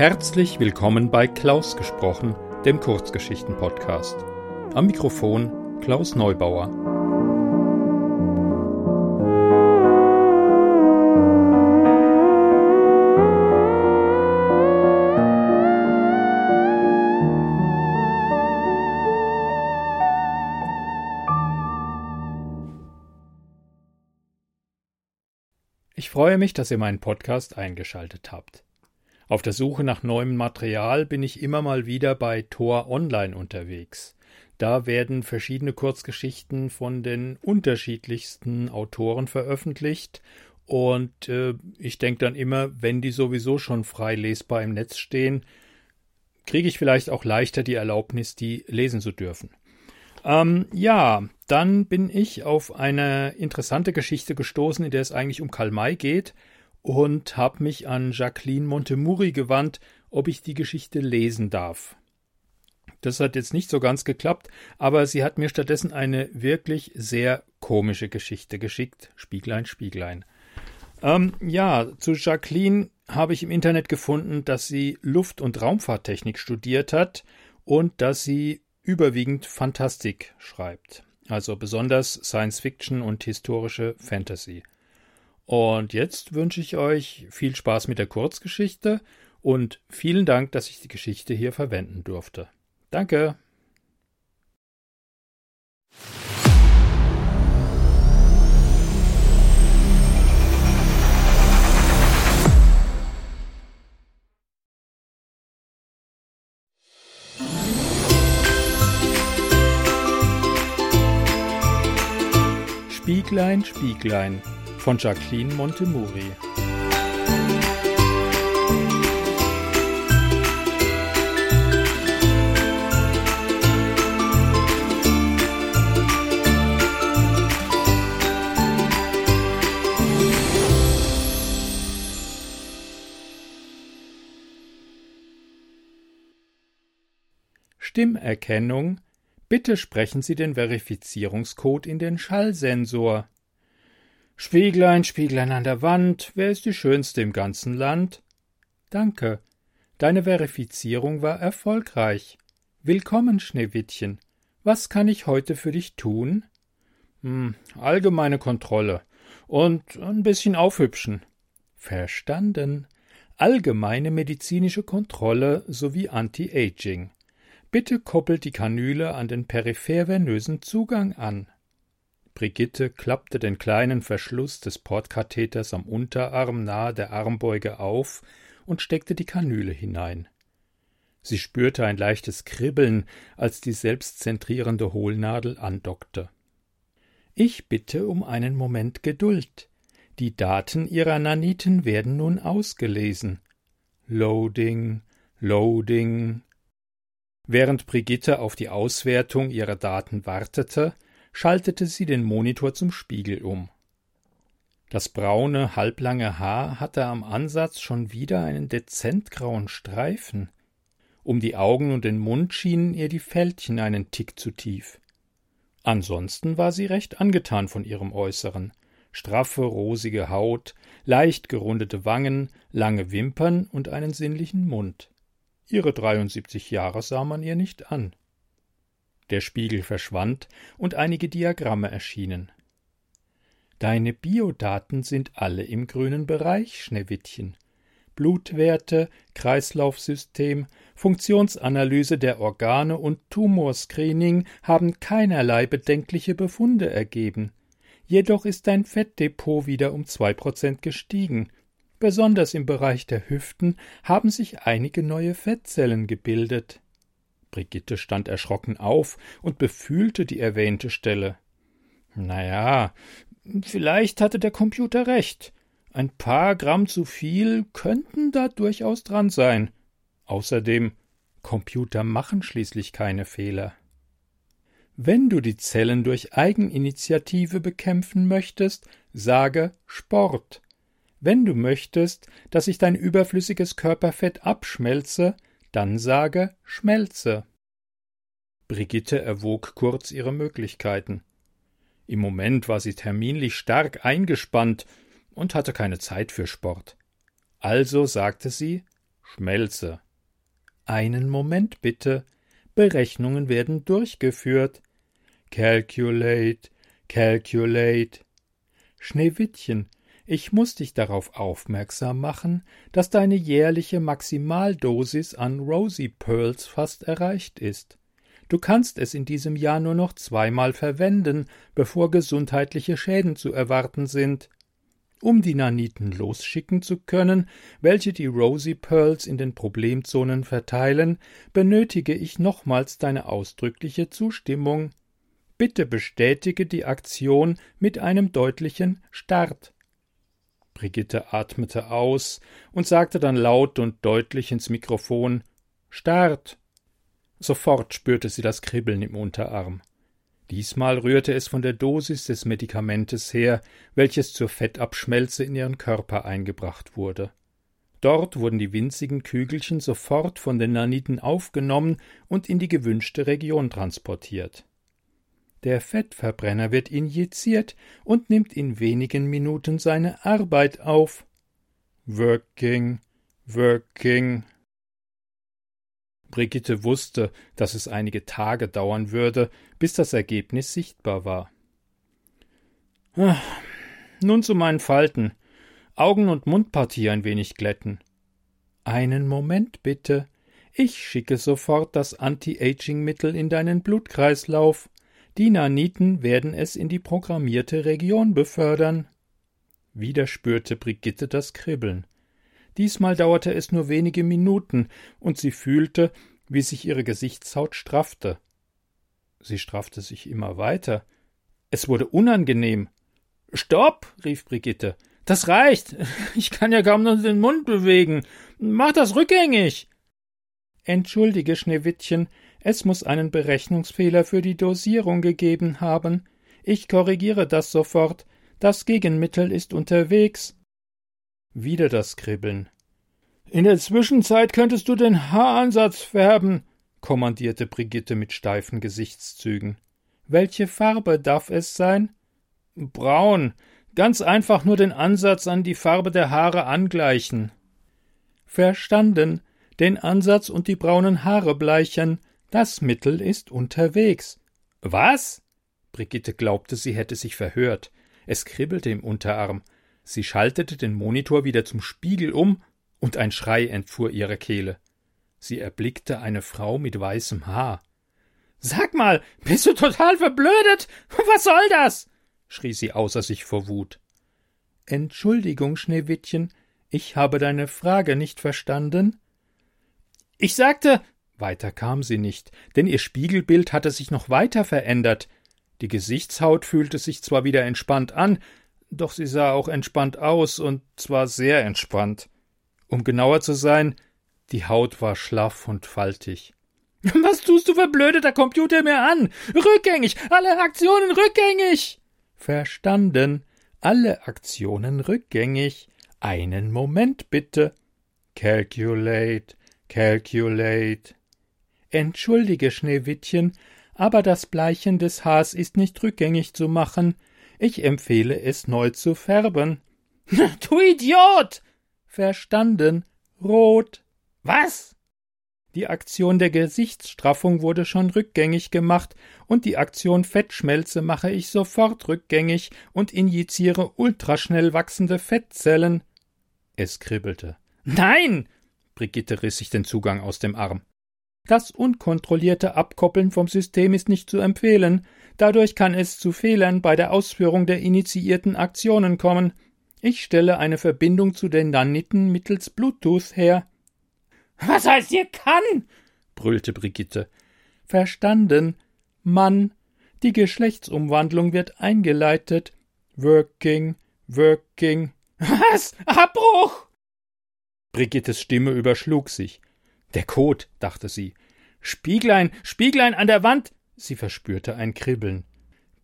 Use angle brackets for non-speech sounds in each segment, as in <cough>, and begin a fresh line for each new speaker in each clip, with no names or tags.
Herzlich willkommen bei Klaus gesprochen, dem Kurzgeschichten-Podcast. Am Mikrofon Klaus Neubauer. Ich freue mich, dass ihr meinen Podcast eingeschaltet habt. Auf der Suche nach neuem Material bin ich immer mal wieder bei Tor Online unterwegs. Da werden verschiedene Kurzgeschichten von den unterschiedlichsten Autoren veröffentlicht und äh, ich denke dann immer, wenn die sowieso schon frei lesbar im Netz stehen, kriege ich vielleicht auch leichter die Erlaubnis, die lesen zu dürfen. Ähm, ja, dann bin ich auf eine interessante Geschichte gestoßen, in der es eigentlich um Karl May geht und habe mich an Jacqueline Montemuri gewandt, ob ich die Geschichte lesen darf. Das hat jetzt nicht so ganz geklappt, aber sie hat mir stattdessen eine wirklich sehr komische Geschichte geschickt. Spieglein, Spieglein. Ähm, ja, zu Jacqueline habe ich im Internet gefunden, dass sie Luft- und Raumfahrttechnik studiert hat und dass sie überwiegend Fantastik schreibt. Also besonders Science Fiction und historische Fantasy. Und jetzt wünsche ich euch viel Spaß mit der Kurzgeschichte und vielen Dank, dass ich die Geschichte hier verwenden durfte. Danke. Spieglein, Spieglein von Jacqueline Montemuri. Stimmerkennung Bitte sprechen Sie den Verifizierungscode in den Schallsensor. Spieglein, Spieglein an der Wand, wer ist die Schönste im ganzen Land? Danke. Deine Verifizierung war erfolgreich. Willkommen, Schneewittchen. Was kann ich heute für dich tun? Hm, allgemeine Kontrolle. Und ein bisschen aufhübschen. Verstanden. Allgemeine medizinische Kontrolle sowie Anti-Aging. Bitte koppelt die Kanüle an den periphervenösen Zugang an. Brigitte klappte den kleinen Verschluss des Portkatheters am Unterarm nahe der Armbeuge auf und steckte die Kanüle hinein. Sie spürte ein leichtes Kribbeln, als die selbstzentrierende Hohlnadel andockte. Ich bitte um einen Moment Geduld. Die Daten Ihrer Naniten werden nun ausgelesen. Loading, Loading. Während Brigitte auf die Auswertung ihrer Daten wartete, schaltete sie den Monitor zum Spiegel um. Das braune, halblange Haar hatte am Ansatz schon wieder einen dezent grauen Streifen. Um die Augen und den Mund schienen ihr die Fältchen einen Tick zu tief. Ansonsten war sie recht angetan von ihrem Äußeren. Straffe, rosige Haut, leicht gerundete Wangen, lange Wimpern und einen sinnlichen Mund. Ihre 73 Jahre sah man ihr nicht an. Der Spiegel verschwand und einige Diagramme erschienen. Deine Biodaten sind alle im grünen Bereich, Schneewittchen. Blutwerte, Kreislaufsystem, Funktionsanalyse der Organe und Tumorscreening haben keinerlei bedenkliche Befunde ergeben. Jedoch ist dein Fettdepot wieder um zwei Prozent gestiegen. Besonders im Bereich der Hüften haben sich einige neue Fettzellen gebildet. Brigitte stand erschrocken auf und befühlte die erwähnte Stelle. Na ja, vielleicht hatte der Computer recht. Ein paar Gramm zu viel könnten da durchaus dran sein. Außerdem, Computer machen schließlich keine Fehler. Wenn du die Zellen durch Eigeninitiative bekämpfen möchtest, sage Sport. Wenn du möchtest, dass sich dein überflüssiges Körperfett abschmelze, dann sage Schmelze. Brigitte erwog kurz ihre Möglichkeiten. Im Moment war sie terminlich stark eingespannt und hatte keine Zeit für Sport. Also sagte sie Schmelze. Einen Moment bitte. Berechnungen werden durchgeführt. Calculate, calculate. Schneewittchen, ich muss dich darauf aufmerksam machen, dass deine jährliche Maximaldosis an Rosy Pearls fast erreicht ist. Du kannst es in diesem Jahr nur noch zweimal verwenden, bevor gesundheitliche Schäden zu erwarten sind. Um die Naniten losschicken zu können, welche die Rosy Pearls in den Problemzonen verteilen, benötige ich nochmals deine ausdrückliche Zustimmung. Bitte bestätige die Aktion mit einem deutlichen Start. Brigitte atmete aus und sagte dann laut und deutlich ins Mikrofon Start. Sofort spürte sie das Kribbeln im Unterarm. Diesmal rührte es von der Dosis des Medikamentes her, welches zur Fettabschmelze in ihren Körper eingebracht wurde. Dort wurden die winzigen Kügelchen sofort von den Naniten aufgenommen und in die gewünschte Region transportiert. Der Fettverbrenner wird injiziert und nimmt in wenigen Minuten seine Arbeit auf. Working, working. Brigitte wusste, dass es einige Tage dauern würde, bis das Ergebnis sichtbar war. Ah, nun zu meinen Falten. Augen- und Mundpartie ein wenig glätten. Einen Moment bitte. Ich schicke sofort das Anti-Aging-Mittel in deinen Blutkreislauf. Die Naniten werden es in die programmierte Region befördern. Wieder spürte Brigitte das Kribbeln. Diesmal dauerte es nur wenige Minuten, und sie fühlte, wie sich ihre Gesichtshaut straffte. Sie straffte sich immer weiter. Es wurde unangenehm. Stopp, rief Brigitte. Das reicht. Ich kann ja kaum noch den Mund bewegen. Mach das rückgängig. Entschuldige, Schneewittchen, es muss einen Berechnungsfehler für die Dosierung gegeben haben. Ich korrigiere das sofort. Das Gegenmittel ist unterwegs. Wieder das Kribbeln. In der Zwischenzeit könntest du den Haaransatz färben, kommandierte Brigitte mit steifen Gesichtszügen. Welche Farbe darf es sein? Braun. Ganz einfach nur den Ansatz an die Farbe der Haare angleichen. Verstanden. Den Ansatz und die braunen Haare bleichen. Das Mittel ist unterwegs. Was? Brigitte glaubte, sie hätte sich verhört. Es kribbelte im Unterarm. Sie schaltete den Monitor wieder zum Spiegel um, und ein Schrei entfuhr ihrer Kehle. Sie erblickte eine Frau mit weißem Haar. Sag mal, bist du total verblödet? Was soll das? schrie sie außer sich vor Wut. Entschuldigung, Schneewittchen, ich habe deine Frage nicht verstanden. Ich sagte, weiter kam sie nicht, denn ihr Spiegelbild hatte sich noch weiter verändert. Die Gesichtshaut fühlte sich zwar wieder entspannt an, doch sie sah auch entspannt aus, und zwar sehr entspannt. Um genauer zu sein, die Haut war schlaff und faltig. <laughs> Was tust du verblödeter Computer mir an? Rückgängig, alle Aktionen rückgängig. Verstanden, alle Aktionen rückgängig. Einen Moment bitte. Calculate, calculate. Entschuldige, Schneewittchen, aber das Bleichen des Haars ist nicht rückgängig zu machen. Ich empfehle es neu zu färben. <laughs> du Idiot! Verstanden. Rot. Was? Die Aktion der Gesichtsstraffung wurde schon rückgängig gemacht, und die Aktion Fettschmelze mache ich sofort rückgängig und injiziere ultraschnell wachsende Fettzellen. Es kribbelte. Nein! Brigitte riss sich den Zugang aus dem Arm. Das unkontrollierte Abkoppeln vom System ist nicht zu empfehlen. Dadurch kann es zu Fehlern bei der Ausführung der initiierten Aktionen kommen. Ich stelle eine Verbindung zu den Naniten mittels Bluetooth her. Was heißt hier kann? brüllte Brigitte. Verstanden. Mann. Die Geschlechtsumwandlung wird eingeleitet. Working, working. Was? Abbruch! Brigittes Stimme überschlug sich. Der Kot, dachte sie. Spieglein, Spieglein an der Wand! Sie verspürte ein Kribbeln.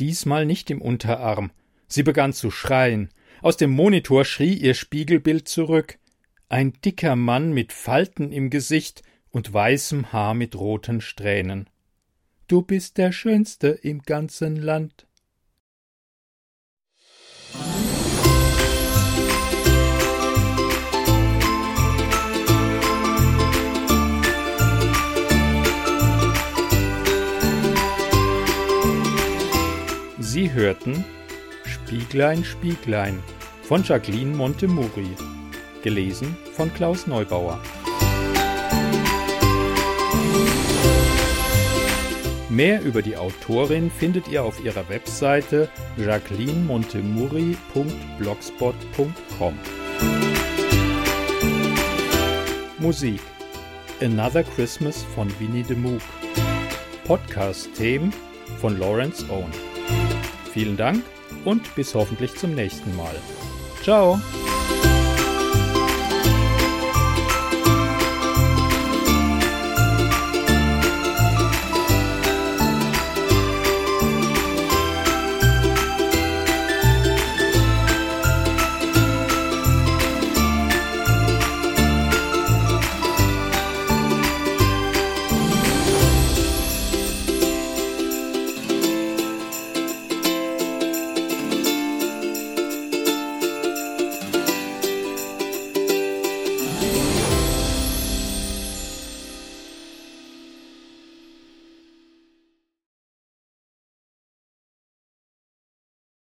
Diesmal nicht im Unterarm. Sie begann zu schreien. Aus dem Monitor schrie ihr Spiegelbild zurück. Ein dicker Mann mit Falten im Gesicht und weißem Haar mit roten Strähnen. Du bist der Schönste im ganzen Land. Hörten Spieglein, Spieglein von Jacqueline Montemuri, gelesen von Klaus Neubauer. Mehr über die Autorin findet ihr auf ihrer Webseite jacquelinemontemuri.blogspot.com. Musik Another Christmas von Winnie the Moog. Podcast-Themen von Lawrence Owen. Vielen Dank und bis hoffentlich zum nächsten Mal. Ciao!